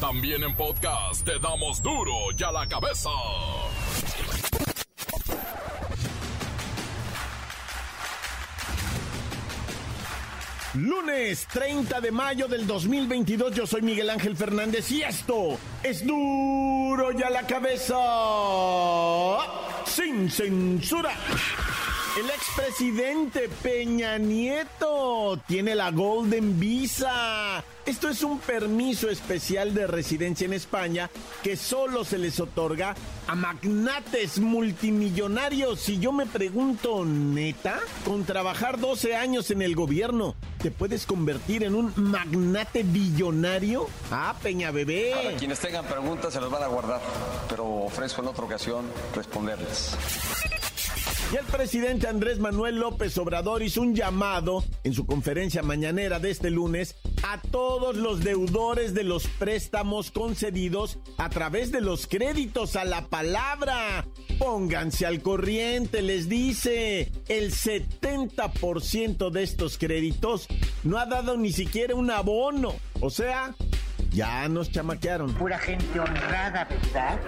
También en podcast te damos duro y a la cabeza. Lunes 30 de mayo del 2022, yo soy Miguel Ángel Fernández y esto es duro y a la cabeza. Sin censura. El expresidente Peña Nieto tiene la Golden Visa. Esto es un permiso especial de residencia en España que solo se les otorga a magnates multimillonarios. Y yo me pregunto, neta, con trabajar 12 años en el gobierno, ¿te puedes convertir en un magnate billonario? Ah, Peña Bebé. Quienes tengan preguntas se las van a guardar, pero ofrezco en otra ocasión responderles. Y el presidente Andrés Manuel López Obrador hizo un llamado en su conferencia mañanera de este lunes a todos los deudores de los préstamos concedidos a través de los créditos a la palabra. Pónganse al corriente, les dice. El 70% de estos créditos no ha dado ni siquiera un abono. O sea, ya nos chamaquearon. Pura gente honrada, ¿verdad?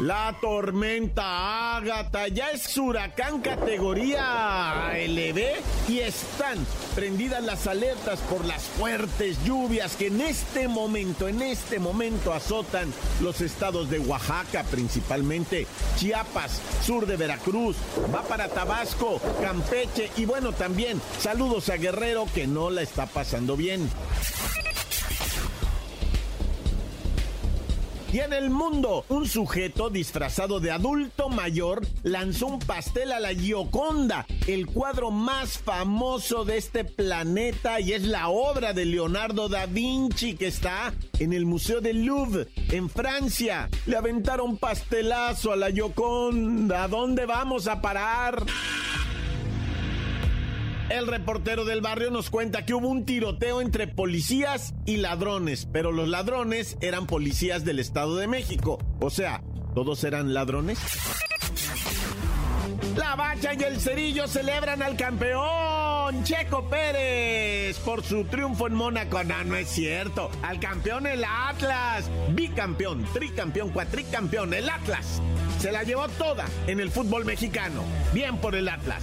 La tormenta Ágata ya es huracán categoría LB y están prendidas las alertas por las fuertes lluvias que en este momento, en este momento azotan los estados de Oaxaca principalmente, Chiapas, sur de Veracruz, va para Tabasco, Campeche y bueno también saludos a Guerrero que no la está pasando bien. Y en el mundo, un sujeto disfrazado de adulto mayor lanzó un pastel a la Gioconda, el cuadro más famoso de este planeta y es la obra de Leonardo da Vinci que está en el Museo del Louvre, en Francia. Le aventaron pastelazo a la Gioconda. ¿A dónde vamos a parar? El reportero del barrio nos cuenta que hubo un tiroteo entre policías y ladrones, pero los ladrones eran policías del Estado de México. O sea, ¿todos eran ladrones? La Bacha y el Cerillo celebran al campeón Checo Pérez por su triunfo en Mónaco. No, no es cierto. Al campeón el Atlas. Bicampeón, tricampeón, cuatricampeón, el Atlas. Se la llevó toda en el fútbol mexicano. Bien por el Atlas.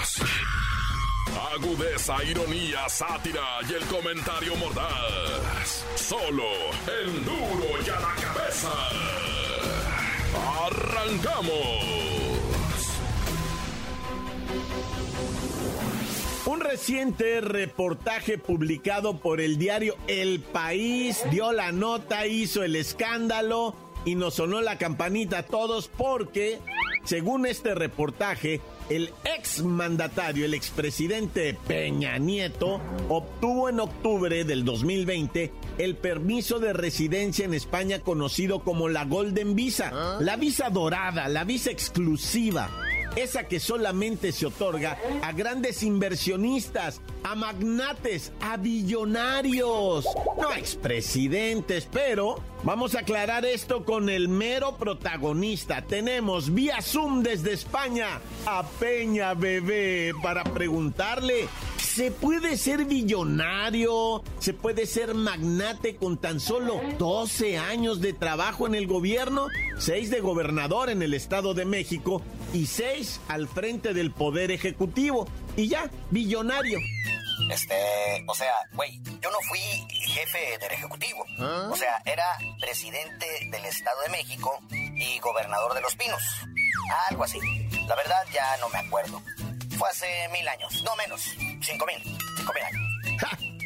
Agudeza, ironía, sátira y el comentario mordaz. Solo el duro y a la cabeza. ¡Arrancamos! Un reciente reportaje publicado por el diario El País dio la nota, hizo el escándalo y nos sonó la campanita a todos porque, según este reportaje, el ex mandatario, el expresidente Peña Nieto, obtuvo en octubre del 2020 el permiso de residencia en España conocido como la Golden Visa, la visa dorada, la visa exclusiva esa que solamente se otorga a grandes inversionistas, a magnates, a billonarios, no a expresidentes, pero vamos a aclarar esto con el mero protagonista. Tenemos vía Zoom desde España a Peña Bebé para preguntarle se puede ser billonario, se puede ser magnate con tan solo 12 años de trabajo en el gobierno, 6 de gobernador en el Estado de México y 6 al frente del Poder Ejecutivo. Y ya, billonario. Este, o sea, güey, yo no fui jefe del Ejecutivo. O sea, era presidente del Estado de México y gobernador de Los Pinos. Algo así. La verdad ya no me acuerdo. Fue hace mil años, no menos, cinco mil, cinco mil años.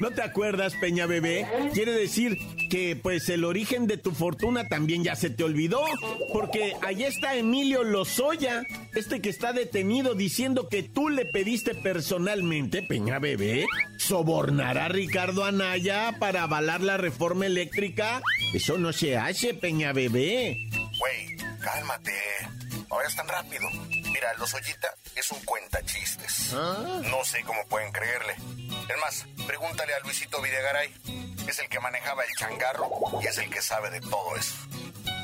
¿No te acuerdas, Peña Bebé? Quiere decir que pues el origen de tu fortuna también ya se te olvidó, porque ahí está Emilio Lozoya, este que está detenido diciendo que tú le pediste personalmente, Peña Bebé, sobornar a Ricardo Anaya para avalar la reforma eléctrica. Eso no se hace, Peña Bebé. Güey, cálmate. Ahora es tan rápido. Mira, Lozoyita es un cuentachistes. No sé cómo pueden creerle. Es más, pregúntale a Luisito Videgaray. Es el que manejaba el changarro y es el que sabe de todo eso.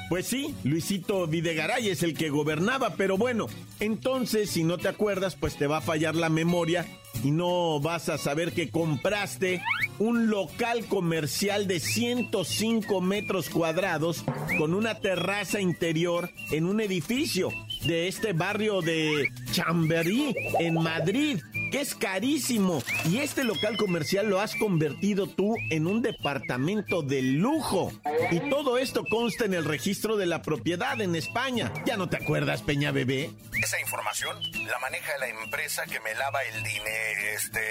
Pues sí, Luisito Videgaray es el que gobernaba, pero bueno, entonces si no te acuerdas, pues te va a fallar la memoria y no vas a saber que compraste un local comercial de 105 metros cuadrados con una terraza interior en un edificio de este barrio de Chamberí, en Madrid que es carísimo. Y este local comercial lo has convertido tú en un departamento de lujo. Y todo esto consta en el registro de la propiedad en España. ¿Ya no te acuerdas, Peña Bebé? Esa información la maneja la empresa que me lava el dinero. Este.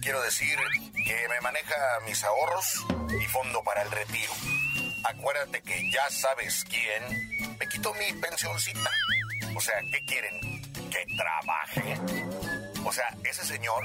Quiero decir, que me maneja mis ahorros y fondo para el retiro. Acuérdate que ya sabes quién me quitó mi pensioncita. O sea, ¿qué quieren? Que trabaje. O sea, ese señor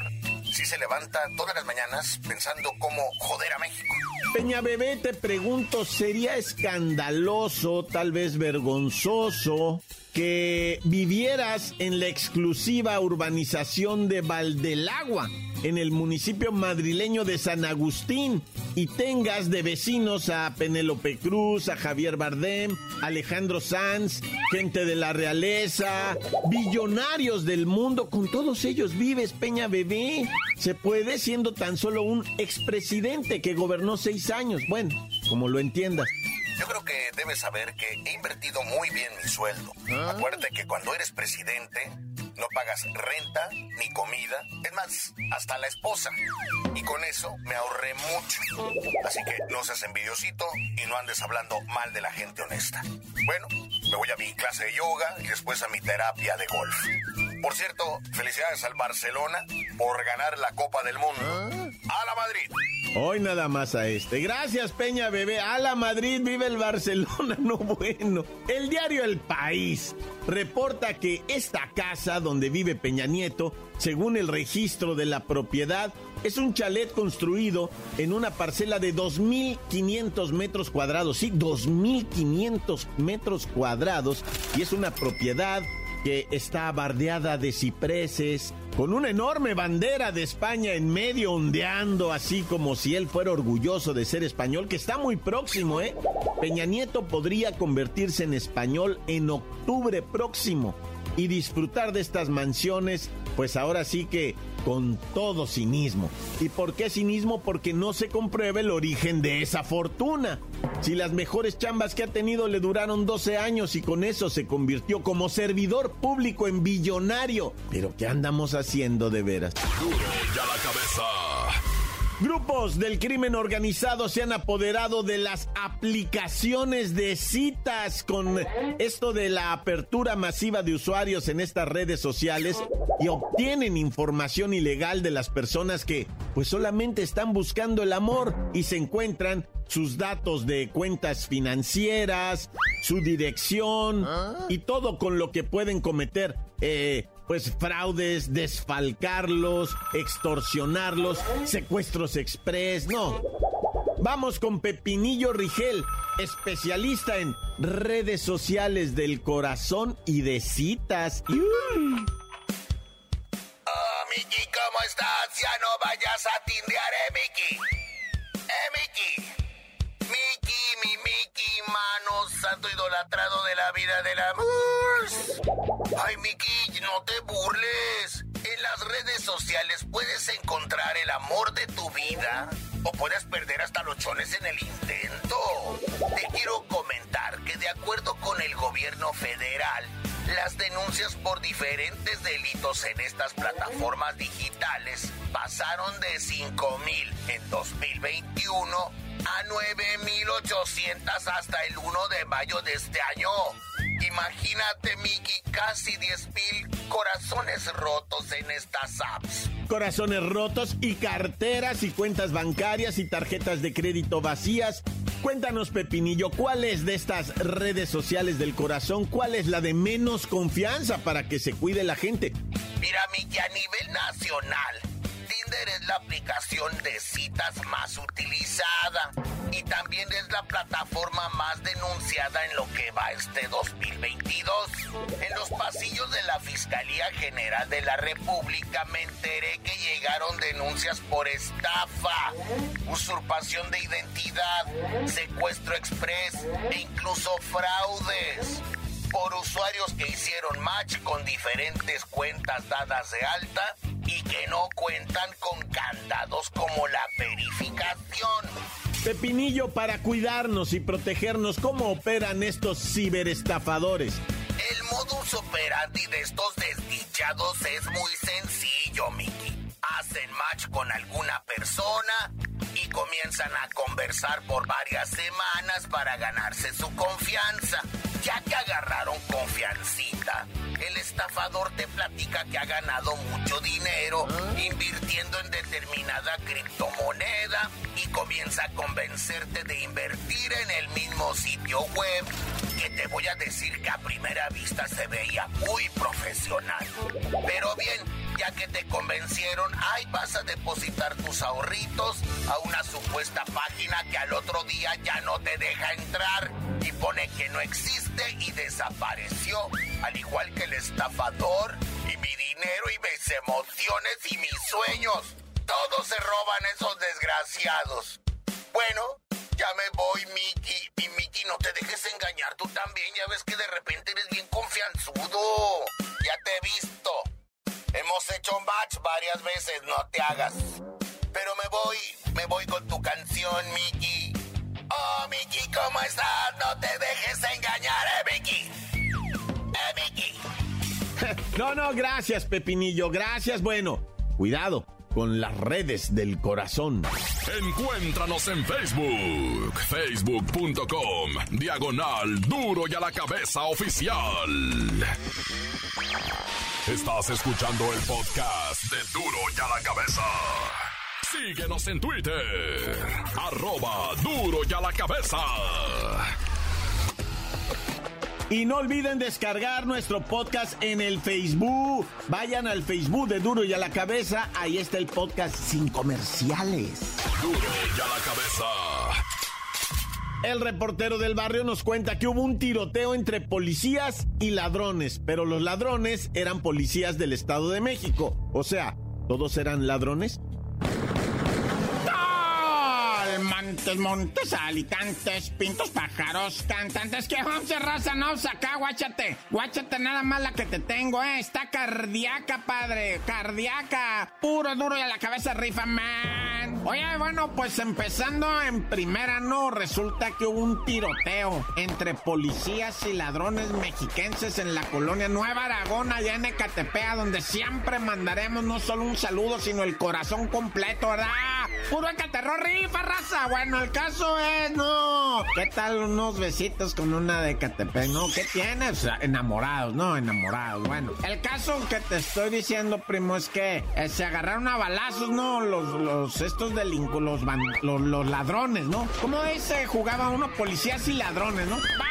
sí se levanta todas las mañanas pensando cómo joder a México. Peña Bebé, te pregunto, ¿sería escandaloso, tal vez vergonzoso, que vivieras en la exclusiva urbanización de Valdelagua? En el municipio madrileño de San Agustín y tengas de vecinos a Penélope Cruz, a Javier Bardem, Alejandro Sanz, gente de la realeza, billonarios del mundo, con todos ellos vives, Peña Bebé. Se puede siendo tan solo un expresidente que gobernó seis años, bueno, como lo entiendas. Yo creo que debes saber que he invertido muy bien mi sueldo. ¿Ah? Acuérdate que cuando eres presidente, no pagas renta ni comida, es más, hasta la esposa. Y con eso me ahorré mucho. Así que no seas envidiosito y no andes hablando mal de la gente honesta. Bueno, me voy a mi clase de yoga y después a mi terapia de golf. Por cierto, felicidades al Barcelona por ganar la Copa del Mundo. ¡A la Madrid! Hoy nada más a este. Gracias, Peña Bebé. A la Madrid vive el Barcelona. No bueno. El diario El País reporta que esta casa donde vive Peña Nieto, según el registro de la propiedad, es un chalet construido en una parcela de 2.500 metros cuadrados. Sí, 2.500 metros cuadrados. Y es una propiedad que está bardeada de cipreses, con una enorme bandera de España en medio ondeando, así como si él fuera orgulloso de ser español, que está muy próximo, ¿eh? Peña Nieto podría convertirse en español en octubre próximo y disfrutar de estas mansiones, pues ahora sí que con todo cinismo. ¿Y por qué cinismo? Porque no se comprueba el origen de esa fortuna. Si las mejores chambas que ha tenido le duraron 12 años y con eso se convirtió como servidor público en billonario. Pero ¿qué andamos haciendo de veras? ya la cabeza. Grupos del crimen organizado se han apoderado de las aplicaciones de citas con esto de la apertura masiva de usuarios en estas redes sociales y obtienen información ilegal de las personas que pues solamente están buscando el amor y se encuentran sus datos de cuentas financieras, su dirección y todo con lo que pueden cometer eh, pues fraudes, desfalcarlos, extorsionarlos, secuestros express, no. Vamos con Pepinillo Rigel, especialista en redes sociales del corazón y de citas. Oh, Miki, ¿cómo estás? Denuncias por diferentes delitos en estas plataformas digitales pasaron de 5.000 en 2021 a 9.800 hasta el 1 de mayo de este año. Imagínate, Miki, casi 10.000 corazones rotos en estas apps. corazones rotos y carteras y cuentas bancarias y tarjetas de crédito vacías. Cuéntanos, Pepinillo, ¿cuál es de estas redes sociales del corazón? ¿Cuál es la de menos confianza para que se cuide la gente? Mira, Miki, a nivel nacional, Es la aplicación de citas más utilizada y también es la plataforma más denunciada en lo que va este 2022. En los pasillos de la Fiscalía General de la República me enteré que llegaron denuncias por estafa, usurpación de identidad, secuestro express e incluso fraudes por usuarios que hicieron match con diferentes cuentas dadas de alta y que no cuentan con candados como la verificación. Pepinillo, para cuidarnos y protegernos, ¿cómo operan estos ciberestafadores? El modus operandi de estos desdichados es muy sencillo, Mickey. Hacen match con alguna persona y comienzan a conversar por varias semanas para ganarse su confianza. Ya que agarraron confiancita, el estafador te platica que ha ganado mucho dinero invirtiendo en determinada criptomoneda y comienza a convencerte de invertir en el mismo sitio web que te voy a decir que a primera vista se veía muy profesional. Pero bien, ya que te convencieron, ahí vas a depositar tus ahorritos a una supuesta página que al otro día ya no te deja entrar y pone que no existe y desapareció, al igual que el estafador y mi dinero y mis emociones y mis sueños. Todos se roban esos desgraciados. Bueno, ya me voy, Mickey. Y Mickey, no te dejes engañar tú también. Ya ves que de repente eres bien confianzudo. Ya te he visto. Hemos hecho match varias veces, no te hagas. Pero me voy, me voy con tu canción, Mickey. Oh, Mickey, ¿cómo estás? No te dejes engañar, eh, Mickey. Eh, Mickey. No, no, gracias, Pepinillo, gracias. Bueno, cuidado con las redes del corazón. Encuéntranos en Facebook, facebook.com, diagonal duro y a la cabeza oficial. Estás escuchando el podcast de duro y a la cabeza. Síguenos en Twitter, arroba duro y a la cabeza. Y no olviden descargar nuestro podcast en el Facebook. Vayan al Facebook de Duro y a la Cabeza. Ahí está el podcast sin comerciales. Duro y a la cabeza. El reportero del barrio nos cuenta que hubo un tiroteo entre policías y ladrones, pero los ladrones eran policías del Estado de México. O sea, ¿todos eran ladrones? Montes, montes, alicantes, pintos, pájaros, cantantes. que once raza? No, acá, guáchate. Guáchate nada más la que te tengo, eh. Está cardíaca, padre. Cardíaca. Puro, duro y a la cabeza rifa, man. Oye, bueno, pues empezando en primera, no. Resulta que hubo un tiroteo entre policías y ladrones mexiquenses en la colonia Nueva Aragón, allá en Ecatepea, donde siempre mandaremos no solo un saludo, sino el corazón completo, ¿verdad? Puro Ecaterror rifa, raza. Bueno, el caso es, no. ¿Qué tal unos besitos con una de Catepec? No, ¿qué tienes? Enamorados, no, enamorados. Bueno, el caso que te estoy diciendo, primo, es que eh, se agarraron a balazos, ¿no? Los, los, estos delincuentes, los, los, los, ladrones, ¿no? ¿Cómo dice? Jugaba uno policías y ladrones, ¿no? ¡Bam,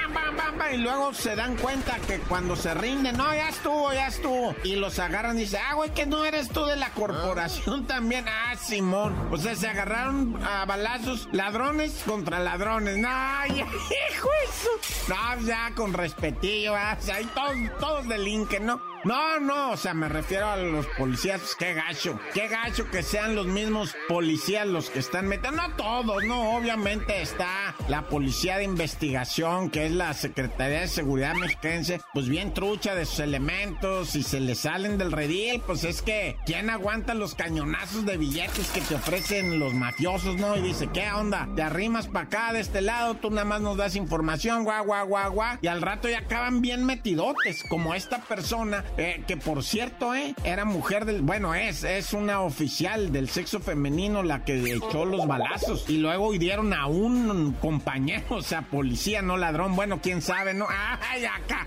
Y luego se dan cuenta que cuando se rinden, no, ya estuvo, ya estuvo. Y los agarran y dicen, ah, güey, que no eres tú de la corporación también. Ah, Simón. O sea, se agarraron a balazos ladrones contra ladrones. No, ya, hijo eso. No, ya con respetillo, ¿eh? o sea, todos, todos delinquen, ¿no? No, no, o sea, me refiero a los policías, pues, qué gacho, qué gacho que sean los mismos policías los que están metiendo, no todos, no, obviamente está la policía de investigación, que es la Secretaría de Seguridad Mexiquense, pues bien trucha de sus elementos, y se le salen del redil, pues es que, ¿quién aguanta los cañonazos de billetes que te ofrecen los mafiosos, no? Y dice, ¿qué onda? Te arrimas para acá, de este lado, tú nada más nos das información, guau, guau, guau, guau, y al rato ya acaban bien metidotes, como esta persona eh, que por cierto, eh, era mujer del, bueno, es, es una oficial del sexo femenino la que echó los balazos y luego hirieron a un compañero, o sea, policía, no ladrón, bueno, quién sabe, ¿no? ¡Ay, acá!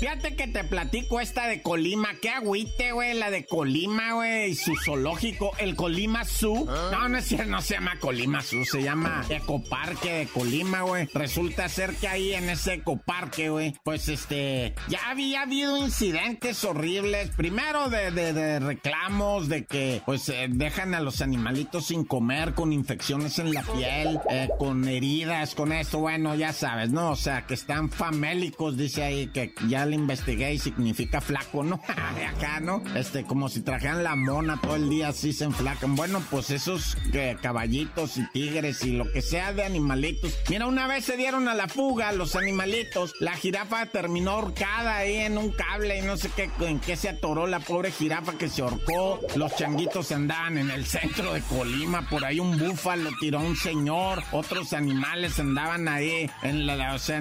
Fíjate que te platico esta de Colima. Qué agüite, güey, la de Colima, güey, y su zoológico, el Colima Zoo. No, no es no se llama Colima Zoo, se llama Ecoparque de Colima, güey. Resulta ser que ahí en ese ecoparque, güey, pues este, ya había habido incidentes horribles. Primero de, de, reclamos de que, pues, eh, dejan a los animalitos sin comer, con infecciones en la piel, eh, con heridas, con esto, bueno, ya sabes, ¿no? O sea, que están famélicos, dice ahí, que ya le investigué y significa flaco, ¿no? Acá, ¿no? Este, como si trajeran la mona todo el día así se enflacan. Bueno, pues esos caballitos y tigres y lo que sea de animalitos. Mira, una vez se dieron a la fuga los animalitos. La jirafa terminó ahorcada ahí en un cable y no sé qué, en qué se atoró la pobre jirafa que se ahorcó. Los changuitos andaban en el centro de Colima, por ahí un búfalo tiró a un señor, otros animales andaban ahí en la, o sea,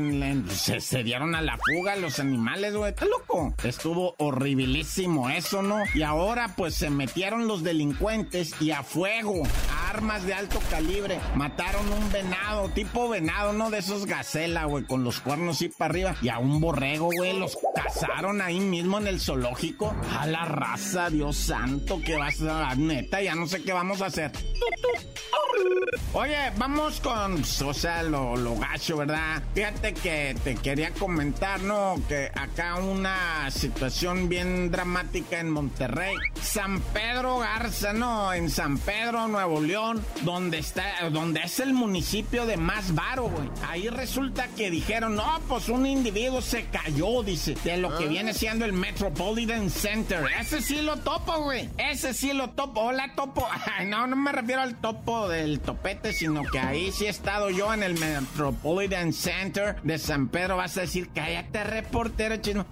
se, se dieron a la fuga los animales loco. Estuvo horribilísimo eso, ¿no? Y ahora, pues se metieron los delincuentes y a fuego, armas de alto calibre, mataron un venado, tipo venado, ¿no? De esos gacela, güey, con los cuernos y para arriba. Y a un borrego, güey, los cazaron ahí mismo en el zoológico. A la raza, Dios santo, que vas a neta, ya no sé qué vamos a hacer. Oye, vamos con, o sea, lo, lo gacho, ¿verdad? Fíjate que te quería comentar, ¿no? Que acá una situación bien dramática en Monterrey. San Pedro Garza, ¿no? En San Pedro, Nuevo León, donde está, donde es el municipio de más varo, güey. Ahí resulta que dijeron, no, pues un individuo se cayó, dice, de lo que ah. viene siendo el Metropolitan Center. Ese sí lo topo, güey. Ese sí lo topo. Hola, topo. Ay, no, no me refiero al topo del topete, sino que ahí sí he estado yo en el Metropolitan Center de San Pedro. Vas a decir, cállate, reportero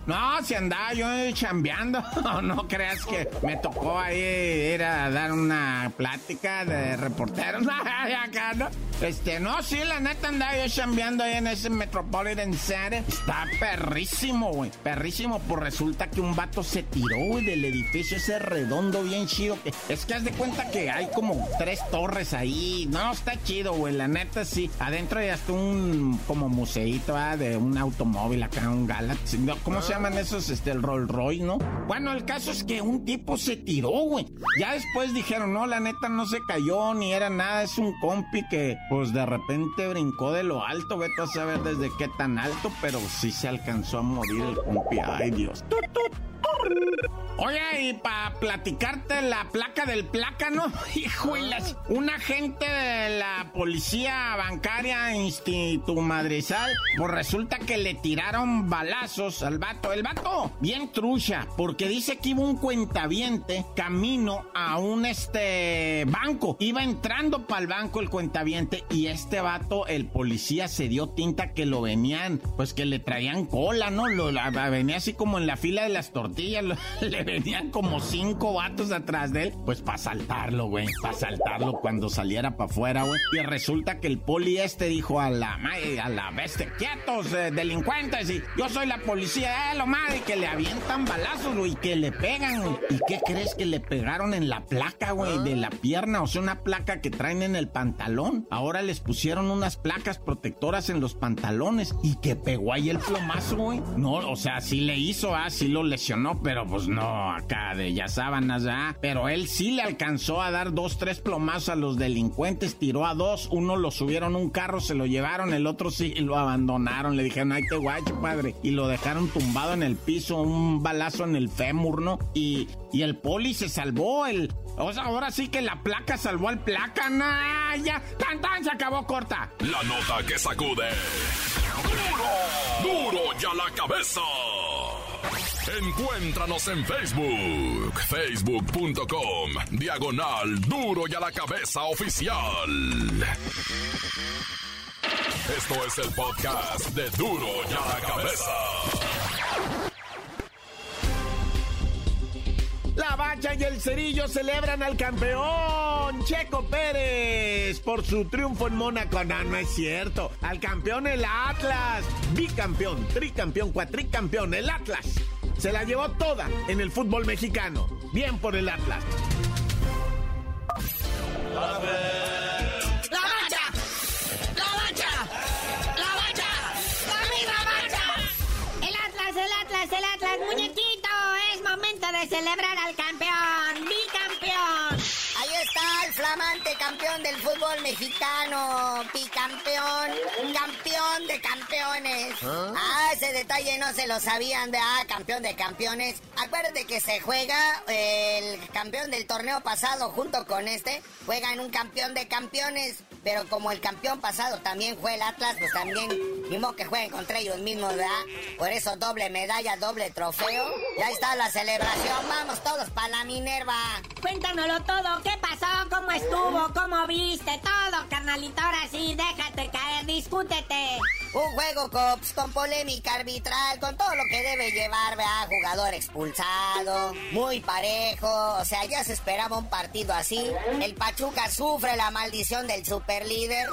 no, si andaba yo chambeando, no creas que me tocó ahí ir a dar una plática de reporteros. acá, ¿no? Este, no, sí, la neta andaba yo chambeando ahí en ese Metropolitan Center. Está perrísimo, güey. Perrísimo, pues resulta que un vato se tiró, güey, del edificio ese redondo bien chido. Es que haz de cuenta que hay como tres torres ahí. No, está chido, güey. La neta sí. Adentro ya está un como museito ¿ah? de un automóvil acá, un Galaxy. ¿Cómo se llaman esos? Este, el Rolls Royce, ¿no? Bueno, el caso es que un tipo se tiró, güey. Ya después dijeron, no, la neta no se cayó ni era nada. Es un compi que, pues de repente brincó de lo alto. Vete a saber desde qué tan alto, pero sí se alcanzó a morir el compi. Ay, Dios. ¡Tut, Oye, y para platicarte la placa del plácano, híjolas, un agente de la policía bancaria Instituto Madrizal, pues resulta que le tiraron balazos al vato. El vato, bien trucha, porque dice que iba un cuentaviente camino a un este banco. Iba entrando para el banco el cuentaviente y este vato, el policía, se dio tinta que lo venían, pues que le traían cola, ¿no? Lo, venía así como en la fila de las tortillas, le venían como cinco vatos atrás de él, pues para saltarlo, güey, para saltarlo cuando saliera para afuera, güey. Y resulta que el poli este dijo a la a la bestia, quietos, eh, delincuentes, y yo soy la policía, eh, lo madre, que le avientan balazos, güey, que le pegan, güey. ¿Y qué crees que le pegaron en la placa, güey, de la pierna? O sea, una placa que traen en el pantalón. Ahora les pusieron unas placas protectoras en los pantalones y que pegó ahí el plomazo, güey. No, o sea, sí le hizo, ah, sí lo lesionó, pero pues no, acá de ya sábanas, ¿ah? Pero él sí le alcanzó a dar dos, tres plomazos a los delincuentes, tiró a dos, uno lo subieron a un carro, se lo llevaron, el otro sí lo abandonaron, le dijeron, ay, qué guacho, padre, y lo dejaron tumbado en el piso, un balazo en el fémur, ¿no? Y, y el poli se salvó, el... O ahora sí que la placa salvó al placa, no, ya, tan, tan, se acabó corta. La nota que sacude. ¡Duro! ¡Duro ya la cabeza! Encuéntranos en Facebook, facebook.com, diagonal duro y a la cabeza oficial. Esto es el podcast de duro y a la cabeza. La Bacha y el Cerillo celebran al campeón Checo Pérez por su triunfo en Mónaco. No, no es cierto. Al campeón el Atlas. Bicampeón, tricampeón, cuatricampeón, el Atlas se la llevó toda en el fútbol mexicano. Bien por el Atlas. La mancha, la mancha, la mancha, la misma mancha. El Atlas, el Atlas, el Atlas, muñequito, es momento de celebrar al campeón. Flamante campeón del fútbol mexicano, bicampeón, campeón de campeones. Ah, ese detalle no se lo sabían, de ah, campeón de campeones. Acuérdate que se juega el campeón del torneo pasado junto con este, juega en un campeón de campeones. Pero como el campeón pasado también fue el Atlas, pues también, ni modo que jueguen contra ellos mismos, ¿verdad? Por eso doble medalla, doble trofeo. Ya está la celebración, vamos todos para la Minerva. Cuéntanoslo todo, ¿qué pasó? ¿Cómo estuvo? ¿Cómo viste? Todo, carnalito, ahora sí, déjate caer, discútete. Un juego cops con polémica arbitral, con todo lo que debe llevar, ¿verdad? Jugador expulsado, muy parejo, o sea, ya se esperaba un partido así. El Pachuca sufre la maldición del superlíder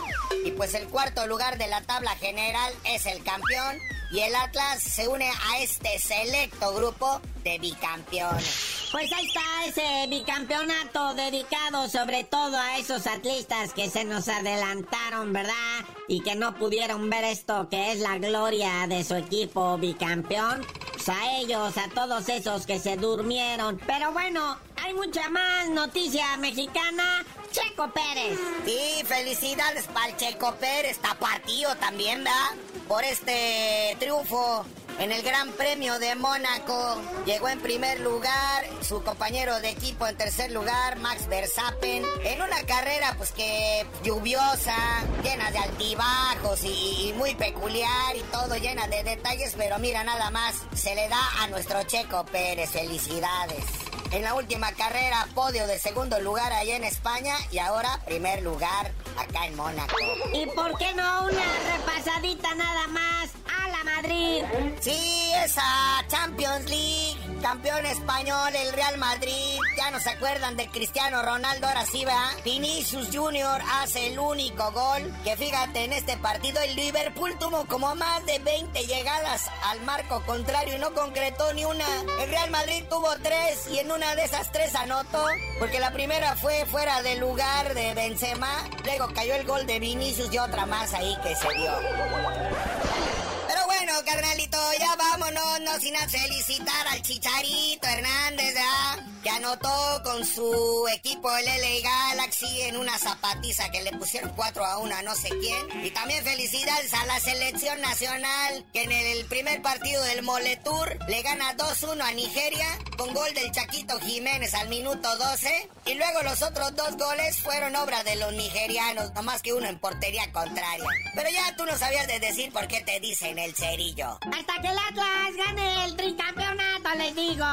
y pues el cuarto lugar de la tabla general es el campeón y el Atlas se une a este selecto grupo de bicampeones. Pues ahí está ese bicampeonato dedicado sobre todo a esos atletas que se nos adelantaron, ¿verdad? Y que no pudieron ver que es la gloria de su equipo bicampeón. Pues a ellos, a todos esos que se durmieron. Pero bueno, hay mucha más noticia mexicana. Checo Pérez. Sí, felicidades para el Checo Pérez, tapatío también, ¿verdad? Por este triunfo en el Gran Premio de Mónaco. Llegó en primer lugar, su compañero de equipo en tercer lugar, Max Verstappen. En una carrera pues que lluviosa, llena de altibajos y, y, muy peculiar y todo llena de detalles, pero mira nada más, se le da a nuestro Checo Pérez. Felicidades. En la última carrera, podio de segundo lugar allá en España y ahora primer lugar acá en Mónaco. ¿Y por qué no una repasadita nada más a la Madrid? Sí, esa Champions League, campeón español, el Real Madrid. Ya no se acuerdan de Cristiano Ronaldo, ahora sí, ¿verdad? Vinicius Junior hace el único gol. Que fíjate, en este partido el Liverpool tuvo como más de 20 llegadas al marco contrario y no concretó ni una. El Real Madrid tuvo tres y en una de esas tres anotó. Porque la primera fue fuera del lugar de Benzema. Luego cayó el gol de Vinicius y otra más ahí que se dio. Bueno, carnalito, ya vámonos, no sin felicitar al Chicharito Hernández, ¿verdad? Que anotó con su equipo el LA Galaxy en una zapatiza que le pusieron 4 a 1 a no sé quién. Y también felicidades a la selección nacional que en el primer partido del Moletour le gana 2-1 a Nigeria con gol del Chaquito Jiménez al minuto 12. Y luego los otros dos goles fueron obra de los nigerianos, no más que uno en portería contraria. Pero ya tú no sabías de decir por qué te dicen el Hasta que el Atlas gane el tricampeonato, les digo.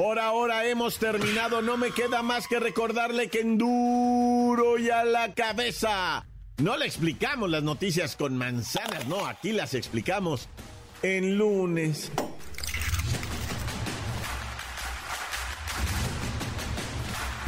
Por ahora hemos terminado, no me queda más que recordarle que en duro y a la cabeza. No le explicamos las noticias con manzanas, no, aquí las explicamos en lunes.